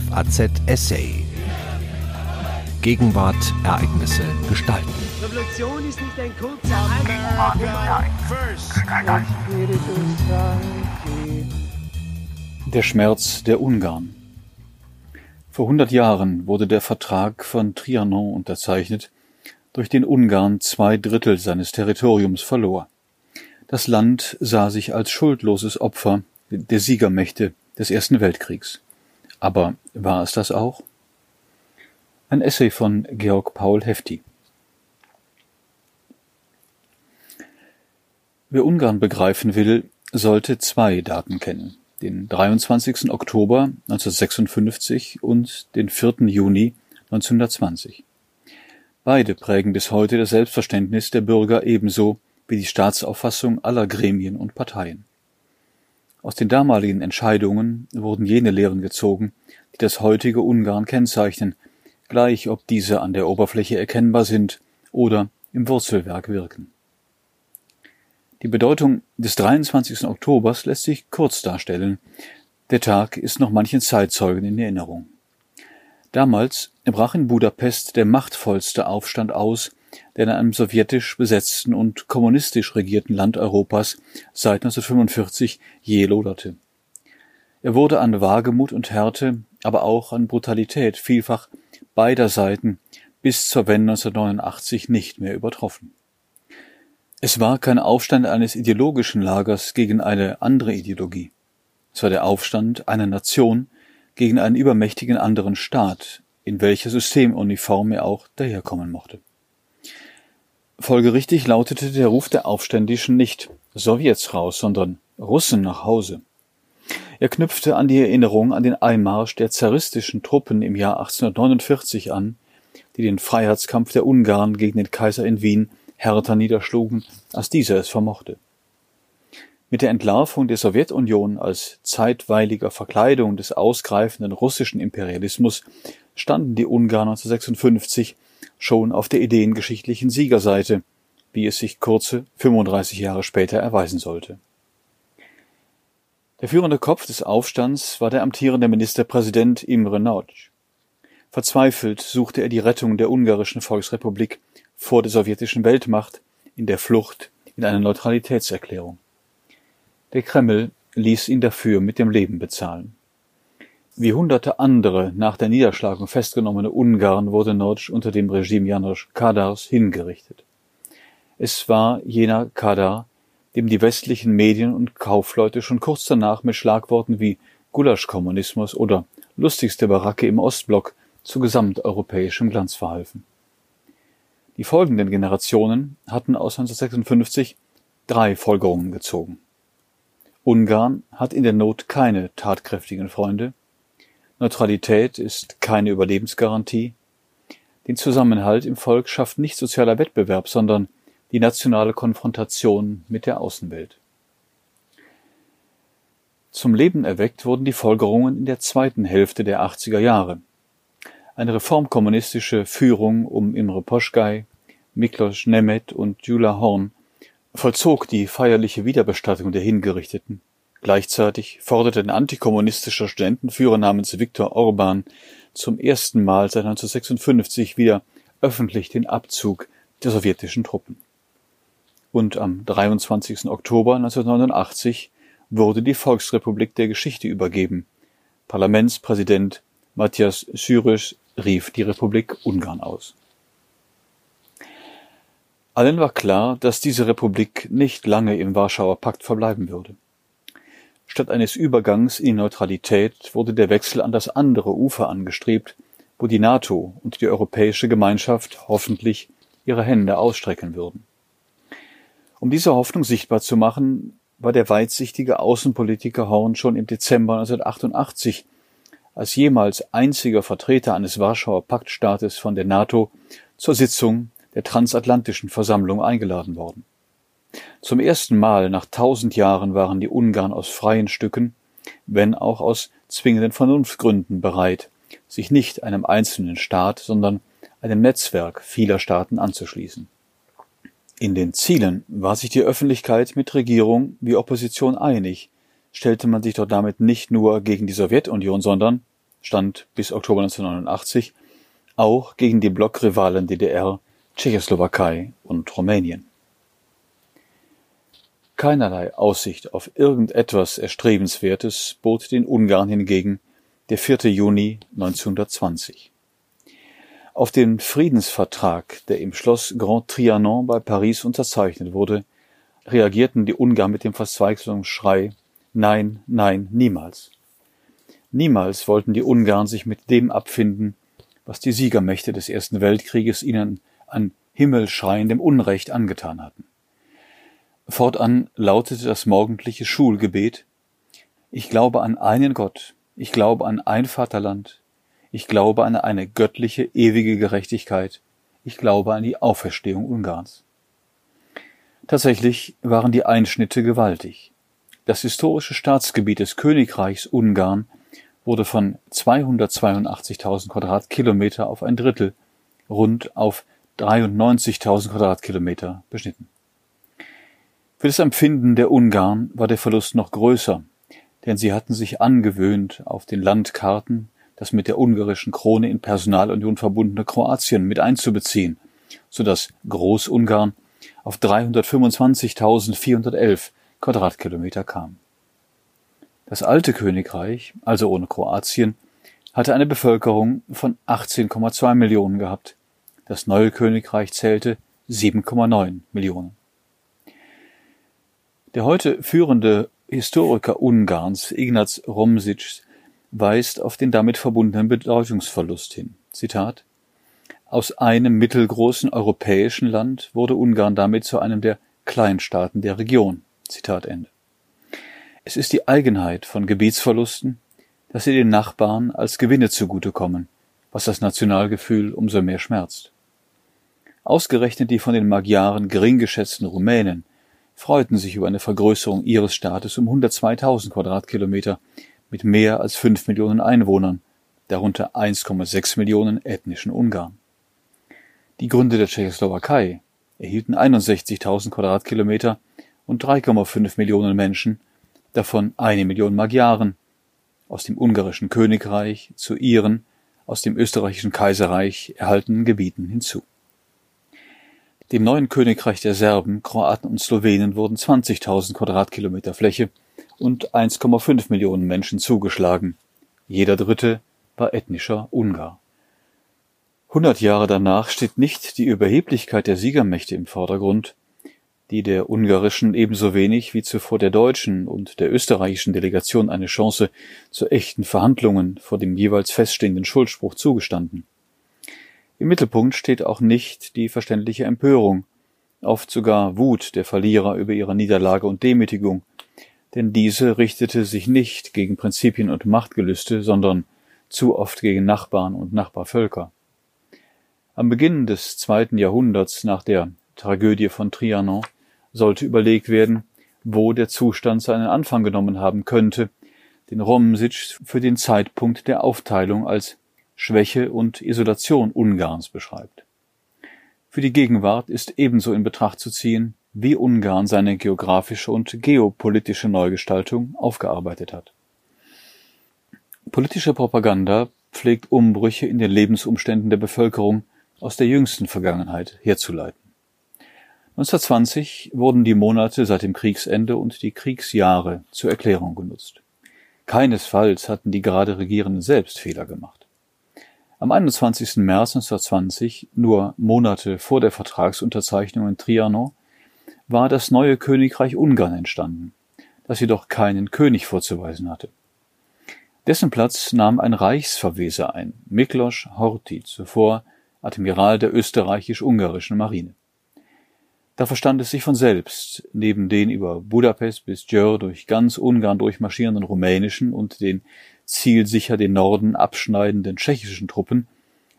FAZ Essay. Gegenwart, Ereignisse, Gestalten. Revolution ist nicht ein kurzer Der Schmerz der Ungarn. Vor hundert Jahren wurde der Vertrag von Trianon unterzeichnet, durch den Ungarn zwei Drittel seines Territoriums verlor. Das Land sah sich als schuldloses Opfer der Siegermächte des Ersten Weltkriegs. Aber war es das auch? Ein Essay von Georg Paul Hefti. Wer Ungarn begreifen will, sollte zwei Daten kennen. Den 23. Oktober 1956 und den 4. Juni 1920. Beide prägen bis heute das Selbstverständnis der Bürger ebenso wie die Staatsauffassung aller Gremien und Parteien. Aus den damaligen Entscheidungen wurden jene Lehren gezogen, die das heutige Ungarn kennzeichnen, gleich ob diese an der Oberfläche erkennbar sind oder im Wurzelwerk wirken. Die Bedeutung des 23. Oktobers lässt sich kurz darstellen. Der Tag ist noch manchen Zeitzeugen in Erinnerung. Damals brach in Budapest der machtvollste Aufstand aus, der in einem sowjetisch besetzten und kommunistisch regierten Land Europas seit 1945 je loderte. Er wurde an Wagemut und Härte, aber auch an Brutalität vielfach beider Seiten bis zur Wende 1989 nicht mehr übertroffen. Es war kein Aufstand eines ideologischen Lagers gegen eine andere Ideologie. Es war der Aufstand einer Nation gegen einen übermächtigen anderen Staat, in welcher Systemuniform er auch daherkommen mochte. Folgerichtig lautete der Ruf der Aufständischen nicht Sowjets raus, sondern Russen nach Hause. Er knüpfte an die Erinnerung an den Einmarsch der zaristischen Truppen im Jahr 1849 an, die den Freiheitskampf der Ungarn gegen den Kaiser in Wien härter niederschlugen, als dieser es vermochte. Mit der Entlarvung der Sowjetunion als zeitweiliger Verkleidung des ausgreifenden russischen Imperialismus standen die Ungarn 1956 schon auf der ideengeschichtlichen Siegerseite, wie es sich kurze 35 Jahre später erweisen sollte. Der führende Kopf des Aufstands war der amtierende Ministerpräsident Imre Nagy. Verzweifelt suchte er die Rettung der ungarischen Volksrepublik vor der sowjetischen Weltmacht in der Flucht in eine Neutralitätserklärung. Der Kreml ließ ihn dafür mit dem Leben bezahlen. Wie hunderte andere nach der Niederschlagung festgenommene Ungarn wurde Notch unter dem Regime Janosch Kadars hingerichtet. Es war jener Kadar, dem die westlichen Medien und Kaufleute schon kurz danach mit Schlagworten wie Gulaschkommunismus oder lustigste Baracke im Ostblock zu gesamteuropäischem Glanz verhalfen. Die folgenden Generationen hatten aus 1956 drei Folgerungen gezogen. Ungarn hat in der Not keine tatkräftigen Freunde, Neutralität ist keine Überlebensgarantie. Den Zusammenhalt im Volk schafft nicht sozialer Wettbewerb, sondern die nationale Konfrontation mit der Außenwelt. Zum Leben erweckt wurden die Folgerungen in der zweiten Hälfte der 80er Jahre. Eine reformkommunistische Führung um Imre Poschgei, Miklos Nemeth und Jula Horn vollzog die feierliche Wiederbestattung der Hingerichteten. Gleichzeitig forderte ein antikommunistischer Studentenführer namens Viktor Orban zum ersten Mal seit 1956 wieder öffentlich den Abzug der sowjetischen Truppen. Und am 23. Oktober 1989 wurde die Volksrepublik der Geschichte übergeben. Parlamentspräsident Matthias Syrisch rief die Republik Ungarn aus. Allen war klar, dass diese Republik nicht lange im Warschauer Pakt verbleiben würde. Statt eines Übergangs in Neutralität wurde der Wechsel an das andere Ufer angestrebt, wo die NATO und die Europäische Gemeinschaft hoffentlich ihre Hände ausstrecken würden. Um diese Hoffnung sichtbar zu machen, war der weitsichtige Außenpolitiker Horn schon im Dezember 1988 als jemals einziger Vertreter eines Warschauer Paktstaates von der NATO zur Sitzung der Transatlantischen Versammlung eingeladen worden. Zum ersten Mal nach tausend Jahren waren die Ungarn aus freien Stücken, wenn auch aus zwingenden Vernunftgründen bereit, sich nicht einem einzelnen Staat, sondern einem Netzwerk vieler Staaten anzuschließen. In den Zielen war sich die Öffentlichkeit mit Regierung wie Opposition einig, stellte man sich doch damit nicht nur gegen die Sowjetunion, sondern stand bis Oktober 1989 auch gegen die Blockrivalen DDR, Tschechoslowakei und Rumänien. Keinerlei Aussicht auf irgendetwas Erstrebenswertes bot den Ungarn hingegen der 4. Juni 1920. Auf den Friedensvertrag, der im Schloss Grand Trianon bei Paris unterzeichnet wurde, reagierten die Ungarn mit dem Verzweiflungsschrei Nein, nein, niemals. Niemals wollten die Ungarn sich mit dem abfinden, was die Siegermächte des Ersten Weltkrieges ihnen an himmelschreiendem Unrecht angetan hatten. Fortan lautete das morgendliche Schulgebet Ich glaube an einen Gott, ich glaube an ein Vaterland, ich glaube an eine göttliche, ewige Gerechtigkeit, ich glaube an die Auferstehung Ungarns. Tatsächlich waren die Einschnitte gewaltig. Das historische Staatsgebiet des Königreichs Ungarn wurde von 282.000 Quadratkilometer auf ein Drittel, rund auf 93.000 Quadratkilometer beschnitten. Für das Empfinden der Ungarn war der Verlust noch größer, denn sie hatten sich angewöhnt, auf den Landkarten das mit der ungarischen Krone in Personalunion verbundene Kroatien mit einzubeziehen, so dass Großungarn auf 325.411 Quadratkilometer kam. Das alte Königreich, also ohne Kroatien, hatte eine Bevölkerung von 18,2 Millionen gehabt. Das neue Königreich zählte 7,9 Millionen. Der heute führende Historiker Ungarns, Ignaz Romsic, weist auf den damit verbundenen Bedeutungsverlust hin. Zitat Aus einem mittelgroßen europäischen Land wurde Ungarn damit zu einem der Kleinstaaten der Region. Zitat Ende. Es ist die Eigenheit von Gebietsverlusten, dass sie den Nachbarn als Gewinne zugutekommen, was das Nationalgefühl umso mehr schmerzt. Ausgerechnet die von den Magyaren gering geschätzten Rumänen freuten sich über eine Vergrößerung ihres Staates um 102.000 Quadratkilometer mit mehr als fünf Millionen Einwohnern, darunter 1,6 Millionen ethnischen Ungarn. Die Gründe der Tschechoslowakei erhielten 61.000 Quadratkilometer und 3,5 Millionen Menschen, davon eine Million Magyaren, aus dem ungarischen Königreich zu ihren aus dem österreichischen Kaiserreich erhaltenen Gebieten hinzu. Dem neuen Königreich der Serben, Kroaten und Slowenen wurden 20.000 Quadratkilometer Fläche und 1,5 Millionen Menschen zugeschlagen. Jeder Dritte war ethnischer Ungar. Hundert Jahre danach steht nicht die Überheblichkeit der Siegermächte im Vordergrund, die der ungarischen ebenso wenig wie zuvor der deutschen und der österreichischen Delegation eine Chance zu echten Verhandlungen vor dem jeweils feststehenden Schuldspruch zugestanden. Im Mittelpunkt steht auch nicht die verständliche Empörung, oft sogar Wut der Verlierer über ihre Niederlage und Demütigung, denn diese richtete sich nicht gegen Prinzipien und Machtgelüste, sondern zu oft gegen Nachbarn und Nachbarvölker. Am Beginn des zweiten Jahrhunderts nach der Tragödie von Trianon sollte überlegt werden, wo der Zustand seinen Anfang genommen haben könnte, den Romsic für den Zeitpunkt der Aufteilung als Schwäche und Isolation Ungarns beschreibt. Für die Gegenwart ist ebenso in Betracht zu ziehen, wie Ungarn seine geografische und geopolitische Neugestaltung aufgearbeitet hat. Politische Propaganda pflegt Umbrüche in den Lebensumständen der Bevölkerung aus der jüngsten Vergangenheit herzuleiten. 1920 wurden die Monate seit dem Kriegsende und die Kriegsjahre zur Erklärung genutzt. Keinesfalls hatten die gerade Regierenden selbst Fehler gemacht. Am 21. März 1920, nur Monate vor der Vertragsunterzeichnung in Trianon, war das neue Königreich Ungarn entstanden, das jedoch keinen König vorzuweisen hatte. Dessen Platz nahm ein Reichsverweser ein, Miklos Horthy, zuvor Admiral der österreichisch-ungarischen Marine. Da verstand es sich von selbst, neben den über Budapest bis Győr durch ganz Ungarn durchmarschierenden rumänischen und den zielsicher den Norden abschneidenden tschechischen Truppen,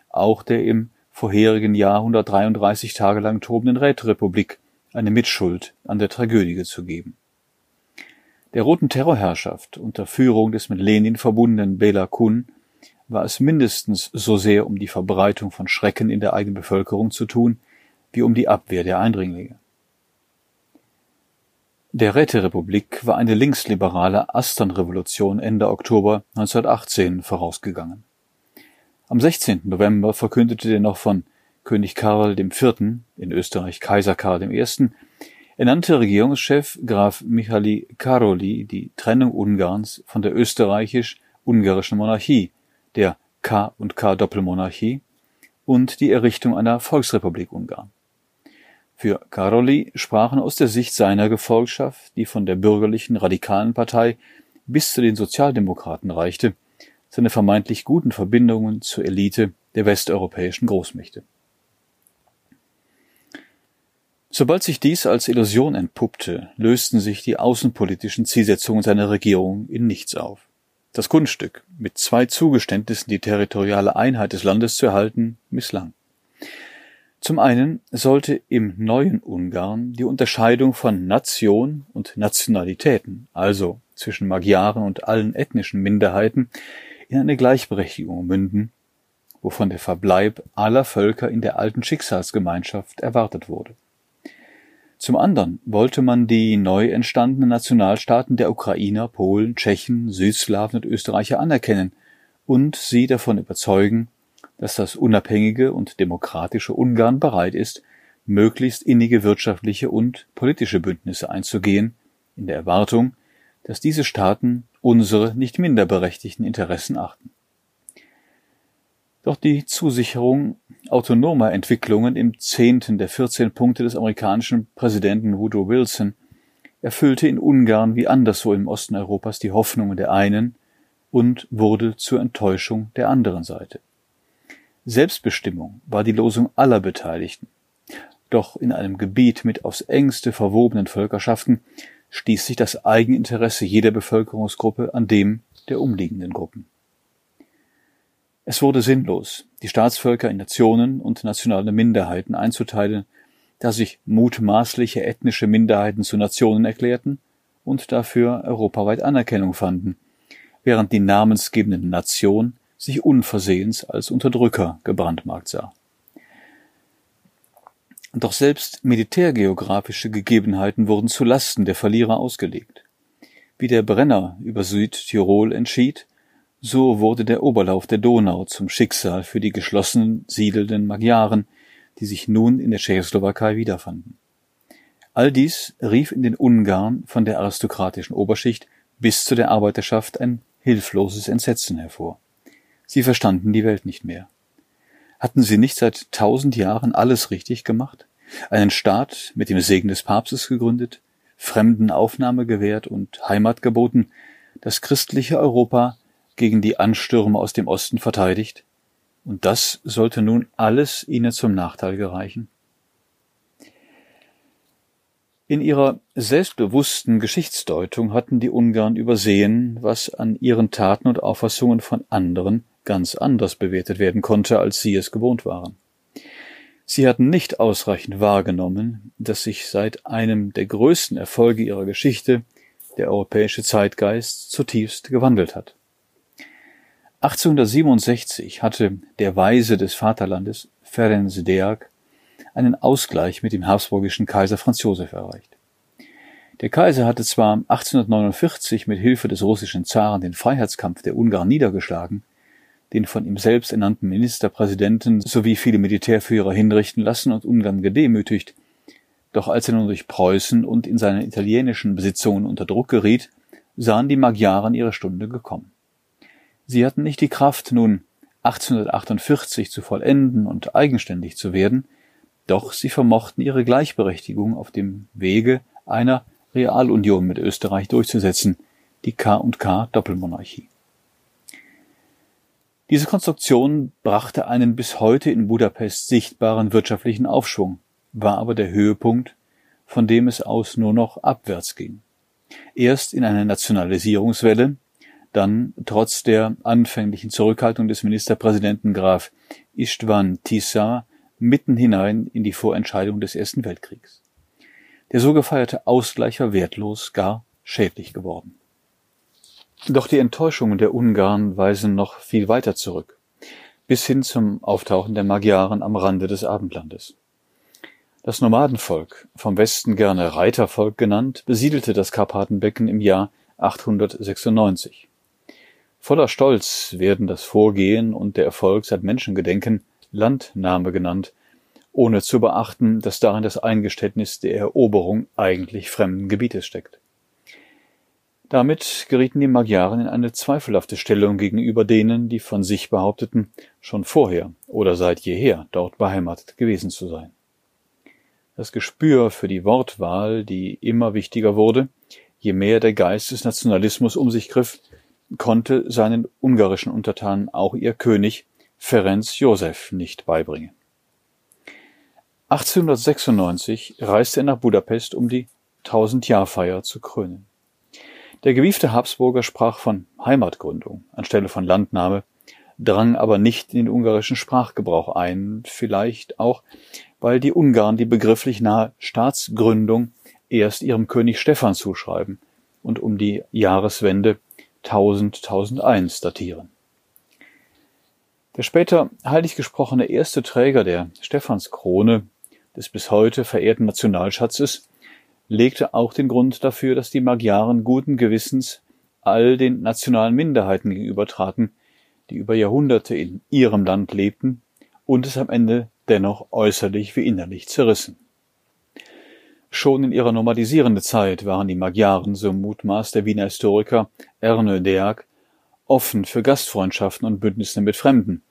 auch der im vorherigen Jahr 133 Tage lang tobenden Räterepublik eine Mitschuld an der Tragödie zu geben. Der roten Terrorherrschaft unter Führung des mit Lenin verbundenen Bela Kun war es mindestens so sehr um die Verbreitung von Schrecken in der eigenen Bevölkerung zu tun, wie um die Abwehr der Eindringlinge. Der Räterepublik war eine linksliberale Asternrevolution Ende Oktober 1918 vorausgegangen. Am 16. November verkündete der noch von König Karl IV., in Österreich Kaiser Karl I., ernannte Regierungschef Graf Michaeli Karoli die Trennung Ungarns von der österreichisch-ungarischen Monarchie, der K&K-Doppelmonarchie, und die Errichtung einer Volksrepublik Ungarn. Für Karoli sprachen aus der Sicht seiner Gefolgschaft, die von der bürgerlichen radikalen Partei bis zu den Sozialdemokraten reichte, seine vermeintlich guten Verbindungen zur Elite der westeuropäischen Großmächte. Sobald sich dies als Illusion entpuppte, lösten sich die außenpolitischen Zielsetzungen seiner Regierung in nichts auf. Das Kunststück, mit zwei Zugeständnissen die territoriale Einheit des Landes zu erhalten, misslang. Zum einen sollte im neuen Ungarn die Unterscheidung von Nation und Nationalitäten, also zwischen Magyaren und allen ethnischen Minderheiten, in eine Gleichberechtigung münden, wovon der Verbleib aller Völker in der alten Schicksalsgemeinschaft erwartet wurde. Zum anderen wollte man die neu entstandenen Nationalstaaten der Ukrainer, Polen, Tschechen, Südslawen und Österreicher anerkennen und sie davon überzeugen, dass das unabhängige und demokratische Ungarn bereit ist, möglichst innige wirtschaftliche und politische Bündnisse einzugehen, in der Erwartung, dass diese Staaten unsere nicht minder berechtigten Interessen achten. Doch die Zusicherung autonomer Entwicklungen im zehnten der 14 Punkte des amerikanischen Präsidenten Woodrow Wilson erfüllte in Ungarn wie anderswo im Osten Europas die Hoffnungen der einen und wurde zur Enttäuschung der anderen Seite. Selbstbestimmung war die Losung aller Beteiligten. Doch in einem Gebiet mit aufs engste verwobenen Völkerschaften stieß sich das Eigeninteresse jeder Bevölkerungsgruppe an dem der umliegenden Gruppen. Es wurde sinnlos, die Staatsvölker in Nationen und nationale Minderheiten einzuteilen, da sich mutmaßliche ethnische Minderheiten zu Nationen erklärten und dafür europaweit Anerkennung fanden, während die namensgebende Nation sich unversehens als Unterdrücker gebrandmarkt sah. Doch selbst militärgeografische Gegebenheiten wurden zu Lasten der Verlierer ausgelegt. Wie der Brenner über Südtirol entschied, so wurde der Oberlauf der Donau zum Schicksal für die geschlossen siedelnden Magyaren, die sich nun in der Tschechoslowakei wiederfanden. All dies rief in den Ungarn von der aristokratischen Oberschicht bis zu der Arbeiterschaft ein hilfloses Entsetzen hervor. Sie verstanden die Welt nicht mehr. Hatten sie nicht seit tausend Jahren alles richtig gemacht? Einen Staat mit dem Segen des Papstes gegründet, Fremden Aufnahme gewährt und Heimat geboten, das christliche Europa gegen die Anstürme aus dem Osten verteidigt? Und das sollte nun alles ihnen zum Nachteil gereichen? In ihrer selbstbewussten Geschichtsdeutung hatten die Ungarn übersehen, was an ihren Taten und Auffassungen von anderen ganz anders bewertet werden konnte, als sie es gewohnt waren. Sie hatten nicht ausreichend wahrgenommen, dass sich seit einem der größten Erfolge ihrer Geschichte der europäische Zeitgeist zutiefst gewandelt hat. 1867 hatte der Weise des Vaterlandes, Ferenc Deák, einen Ausgleich mit dem habsburgischen Kaiser Franz Josef erreicht. Der Kaiser hatte zwar 1849 mit Hilfe des russischen Zaren den Freiheitskampf der Ungarn niedergeschlagen, den von ihm selbst ernannten Ministerpräsidenten sowie viele Militärführer hinrichten lassen und Ungarn gedemütigt. Doch als er nun durch Preußen und in seinen italienischen Besitzungen unter Druck geriet, sahen die Magyaren ihre Stunde gekommen. Sie hatten nicht die Kraft, nun 1848 zu vollenden und eigenständig zu werden, doch sie vermochten ihre Gleichberechtigung auf dem Wege einer Realunion mit Österreich durchzusetzen, die K&K Doppelmonarchie. Diese Konstruktion brachte einen bis heute in Budapest sichtbaren wirtschaftlichen Aufschwung, war aber der Höhepunkt, von dem es aus nur noch abwärts ging. Erst in einer Nationalisierungswelle, dann trotz der anfänglichen Zurückhaltung des Ministerpräsidenten Graf Istvan Tissa mitten hinein in die Vorentscheidung des Ersten Weltkriegs. Der so gefeierte Ausgleich war wertlos, gar schädlich geworden. Doch die Enttäuschungen der Ungarn weisen noch viel weiter zurück, bis hin zum Auftauchen der Magyaren am Rande des Abendlandes. Das Nomadenvolk, vom Westen gerne Reitervolk genannt, besiedelte das Karpatenbecken im Jahr 896. Voller Stolz werden das Vorgehen und der Erfolg seit Menschengedenken Landnahme genannt, ohne zu beachten, dass darin das Eingeständnis der Eroberung eigentlich fremden Gebietes steckt. Damit gerieten die Magyaren in eine zweifelhafte Stellung gegenüber denen, die von sich behaupteten, schon vorher oder seit jeher dort beheimatet gewesen zu sein. Das Gespür für die Wortwahl, die immer wichtiger wurde, je mehr der Geist des Nationalismus um sich griff, konnte seinen ungarischen Untertanen auch ihr König Ferenc Josef nicht beibringen. 1896 reiste er nach Budapest, um die Tausendjahrfeier zu krönen. Der gewiefte Habsburger sprach von Heimatgründung anstelle von Landnahme, drang aber nicht in den ungarischen Sprachgebrauch ein, vielleicht auch, weil die Ungarn die begrifflich nahe Staatsgründung erst ihrem König Stephan zuschreiben und um die Jahreswende 1000-1001 datieren. Der später heilig gesprochene erste Träger der Stephanskrone, des bis heute verehrten Nationalschatzes, legte auch den Grund dafür, dass die Magyaren guten Gewissens all den nationalen Minderheiten gegenübertraten, die über Jahrhunderte in ihrem Land lebten und es am Ende dennoch äußerlich wie innerlich zerrissen. Schon in ihrer normalisierenden Zeit waren die Magyaren, so mutmaßt der Wiener Historiker Erne Deak, offen für Gastfreundschaften und Bündnisse mit Fremden,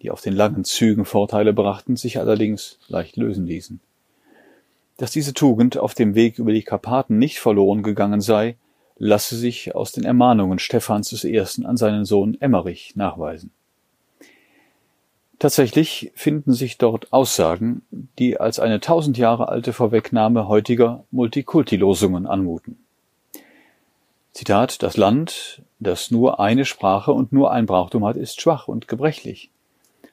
die auf den langen Zügen Vorteile brachten, sich allerdings leicht lösen ließen. Dass diese Tugend auf dem Weg über die Karpaten nicht verloren gegangen sei, lasse sich aus den Ermahnungen Stephans I. an seinen Sohn Emmerich nachweisen. Tatsächlich finden sich dort Aussagen, die als eine tausend Jahre alte Vorwegnahme heutiger Multikulti-Losungen anmuten. Zitat, das Land, das nur eine Sprache und nur ein Brauchtum hat, ist schwach und gebrechlich.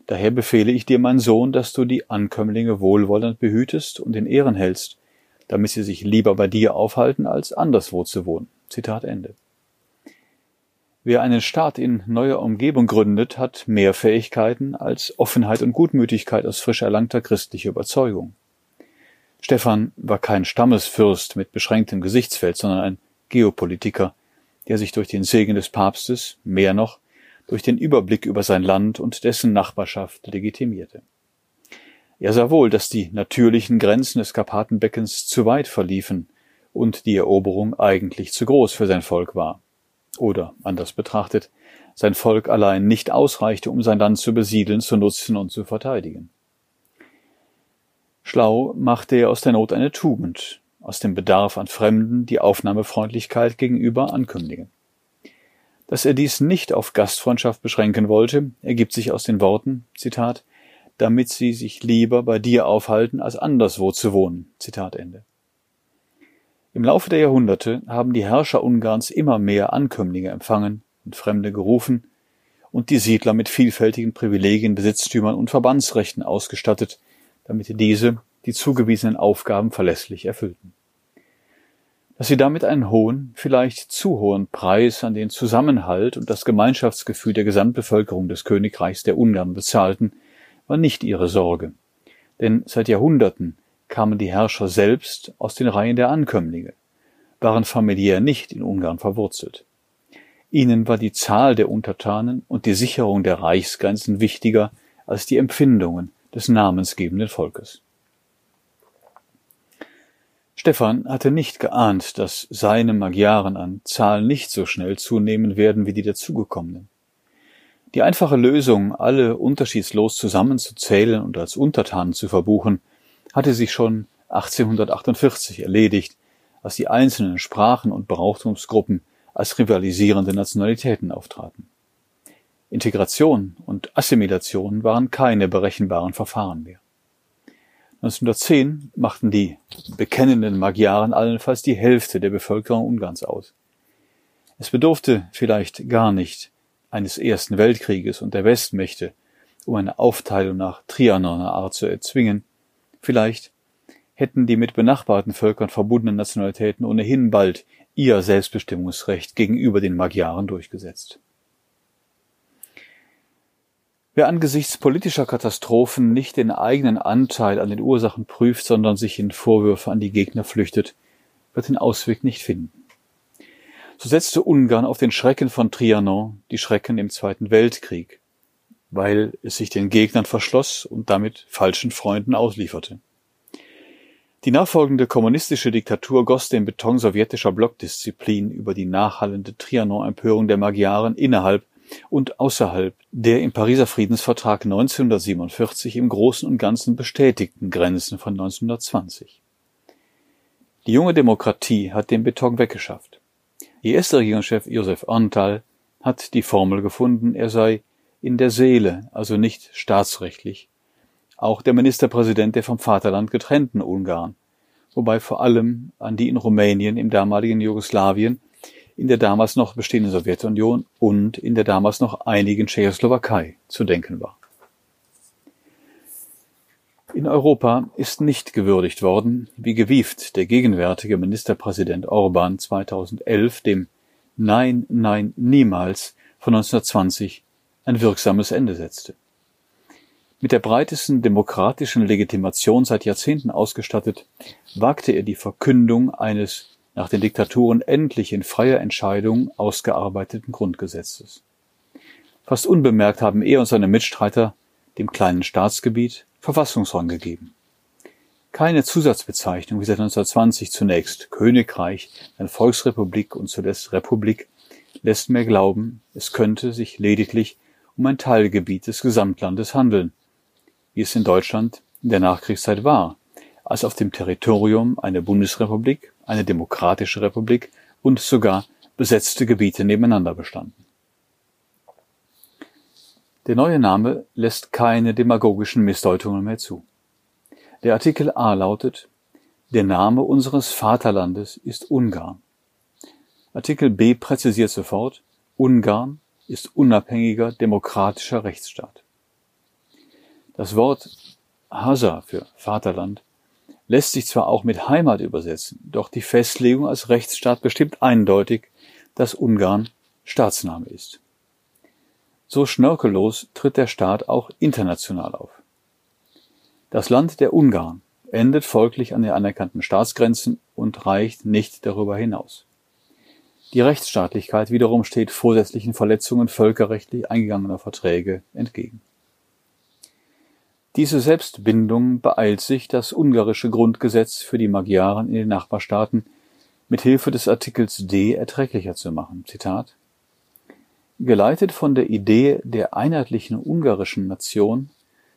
Daher befehle ich dir, mein Sohn, dass du die Ankömmlinge wohlwollend behütest und in Ehren hältst, damit sie sich lieber bei dir aufhalten, als anderswo zu wohnen. Zitat Ende. Wer einen Staat in neuer Umgebung gründet, hat mehr Fähigkeiten als Offenheit und Gutmütigkeit aus frisch erlangter christlicher Überzeugung. Stephan war kein Stammesfürst mit beschränktem Gesichtsfeld, sondern ein Geopolitiker, der sich durch den Segen des Papstes, mehr noch, durch den Überblick über sein Land und dessen Nachbarschaft legitimierte. Er sah wohl, dass die natürlichen Grenzen des Karpatenbeckens zu weit verliefen und die Eroberung eigentlich zu groß für sein Volk war. Oder, anders betrachtet, sein Volk allein nicht ausreichte, um sein Land zu besiedeln, zu nutzen und zu verteidigen. Schlau machte er aus der Not eine Tugend, aus dem Bedarf an Fremden die Aufnahmefreundlichkeit gegenüber Ankömmlingen. Dass er dies nicht auf Gastfreundschaft beschränken wollte, ergibt sich aus den Worten, Zitat, damit sie sich lieber bei dir aufhalten, als anderswo zu wohnen. Zitat Ende. Im Laufe der Jahrhunderte haben die Herrscher Ungarns immer mehr Ankömmlinge empfangen und Fremde gerufen und die Siedler mit vielfältigen Privilegien, Besitztümern und Verbandsrechten ausgestattet, damit diese die zugewiesenen Aufgaben verlässlich erfüllten dass sie damit einen hohen, vielleicht zu hohen Preis an den Zusammenhalt und das Gemeinschaftsgefühl der Gesamtbevölkerung des Königreichs der Ungarn bezahlten, war nicht ihre Sorge. Denn seit Jahrhunderten kamen die Herrscher selbst aus den Reihen der Ankömmlinge, waren familiär nicht in Ungarn verwurzelt. Ihnen war die Zahl der Untertanen und die Sicherung der Reichsgrenzen wichtiger als die Empfindungen des namensgebenden Volkes. Stefan hatte nicht geahnt, dass seine Magyaren an Zahl nicht so schnell zunehmen werden wie die dazugekommenen. Die einfache Lösung, alle unterschiedslos zusammenzuzählen und als Untertanen zu verbuchen, hatte sich schon 1848 erledigt, als die einzelnen Sprachen und Brauchtumsgruppen als rivalisierende Nationalitäten auftraten. Integration und Assimilation waren keine berechenbaren Verfahren mehr. 1910 machten die bekennenden Magyaren allenfalls die Hälfte der Bevölkerung Ungarns aus. Es bedurfte vielleicht gar nicht eines Ersten Weltkrieges und der Westmächte, um eine Aufteilung nach Trianoner Art zu erzwingen. Vielleicht hätten die mit benachbarten Völkern verbundenen Nationalitäten ohnehin bald ihr Selbstbestimmungsrecht gegenüber den Magyaren durchgesetzt. Wer angesichts politischer Katastrophen nicht den eigenen Anteil an den Ursachen prüft, sondern sich in Vorwürfe an die Gegner flüchtet, wird den Ausweg nicht finden. So setzte Ungarn auf den Schrecken von Trianon die Schrecken im Zweiten Weltkrieg, weil es sich den Gegnern verschloss und damit falschen Freunden auslieferte. Die nachfolgende kommunistische Diktatur goss den Beton sowjetischer Blockdisziplin über die nachhallende Trianon-Empörung der Magyaren innerhalb und außerhalb der im Pariser Friedensvertrag 1947 im Großen und Ganzen bestätigten Grenzen von 1920. Die junge Demokratie hat den Beton weggeschafft. Ihr erster Regierungschef Josef Antal hat die Formel gefunden, er sei in der Seele, also nicht staatsrechtlich, auch der Ministerpräsident der vom Vaterland getrennten Ungarn, wobei vor allem an die in Rumänien im damaligen Jugoslawien in der damals noch bestehenden Sowjetunion und in der damals noch einigen Tschechoslowakei zu denken war. In Europa ist nicht gewürdigt worden, wie gewieft der gegenwärtige Ministerpräsident Orban 2011 dem Nein, nein, niemals von 1920 ein wirksames Ende setzte. Mit der breitesten demokratischen Legitimation seit Jahrzehnten ausgestattet, wagte er die Verkündung eines nach den Diktaturen endlich in freier Entscheidung ausgearbeiteten Grundgesetzes. Fast unbemerkt haben er und seine Mitstreiter dem kleinen Staatsgebiet Verfassungsrang gegeben. Keine Zusatzbezeichnung wie seit 1920 zunächst Königreich, dann Volksrepublik und zuletzt Republik lässt mehr glauben, es könnte sich lediglich um ein Teilgebiet des Gesamtlandes handeln, wie es in Deutschland in der Nachkriegszeit war, als auf dem Territorium eine Bundesrepublik, eine demokratische Republik und sogar besetzte Gebiete nebeneinander bestanden. Der neue Name lässt keine demagogischen Missdeutungen mehr zu. Der Artikel A lautet, der Name unseres Vaterlandes ist Ungarn. Artikel B präzisiert sofort, Ungarn ist unabhängiger demokratischer Rechtsstaat. Das Wort Hasa für Vaterland lässt sich zwar auch mit Heimat übersetzen, doch die Festlegung als Rechtsstaat bestimmt eindeutig, dass Ungarn Staatsname ist. So schnörkellos tritt der Staat auch international auf. Das Land der Ungarn endet folglich an den anerkannten Staatsgrenzen und reicht nicht darüber hinaus. Die Rechtsstaatlichkeit wiederum steht vorsätzlichen Verletzungen völkerrechtlich eingegangener Verträge entgegen. Diese Selbstbindung beeilt sich, das ungarische Grundgesetz für die Magyaren in den Nachbarstaaten mit Hilfe des Artikels D erträglicher zu machen. Zitat Geleitet von der Idee der einheitlichen ungarischen Nation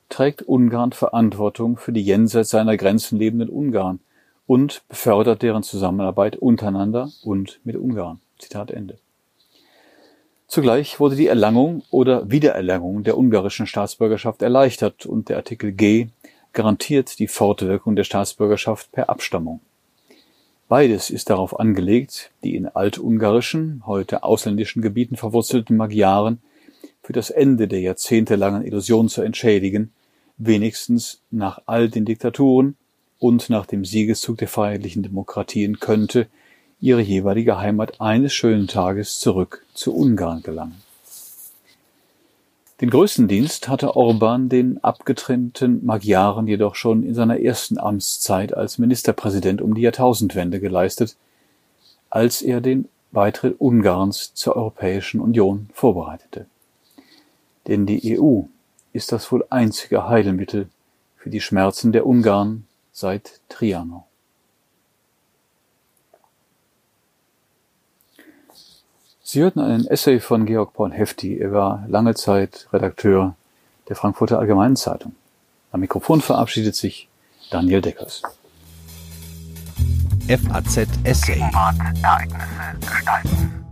trägt Ungarn Verantwortung für die jenseits seiner Grenzen lebenden Ungarn und befördert deren Zusammenarbeit untereinander und mit Ungarn. Zitat Ende. Zugleich wurde die Erlangung oder Wiedererlangung der ungarischen Staatsbürgerschaft erleichtert und der Artikel G garantiert die Fortwirkung der Staatsbürgerschaft per Abstammung. Beides ist darauf angelegt, die in altungarischen, heute ausländischen Gebieten verwurzelten Magyaren für das Ende der jahrzehntelangen Illusion zu entschädigen, wenigstens nach all den Diktaturen und nach dem Siegeszug der freiheitlichen Demokratien könnte ihre jeweilige Heimat eines schönen Tages zurück zu Ungarn gelangen. Den größten Dienst hatte Orban den abgetrennten Magyaren jedoch schon in seiner ersten Amtszeit als Ministerpräsident um die Jahrtausendwende geleistet, als er den Beitritt Ungarns zur Europäischen Union vorbereitete. Denn die EU ist das wohl einzige Heilmittel für die Schmerzen der Ungarn seit Trianon. Sie hörten einen Essay von Georg Born-Hefti. Er war lange Zeit Redakteur der Frankfurter Allgemeinen Zeitung. Am Mikrofon verabschiedet sich Daniel Deckers. FAZ Essay. Gegenwart, Ereignisse gestalten.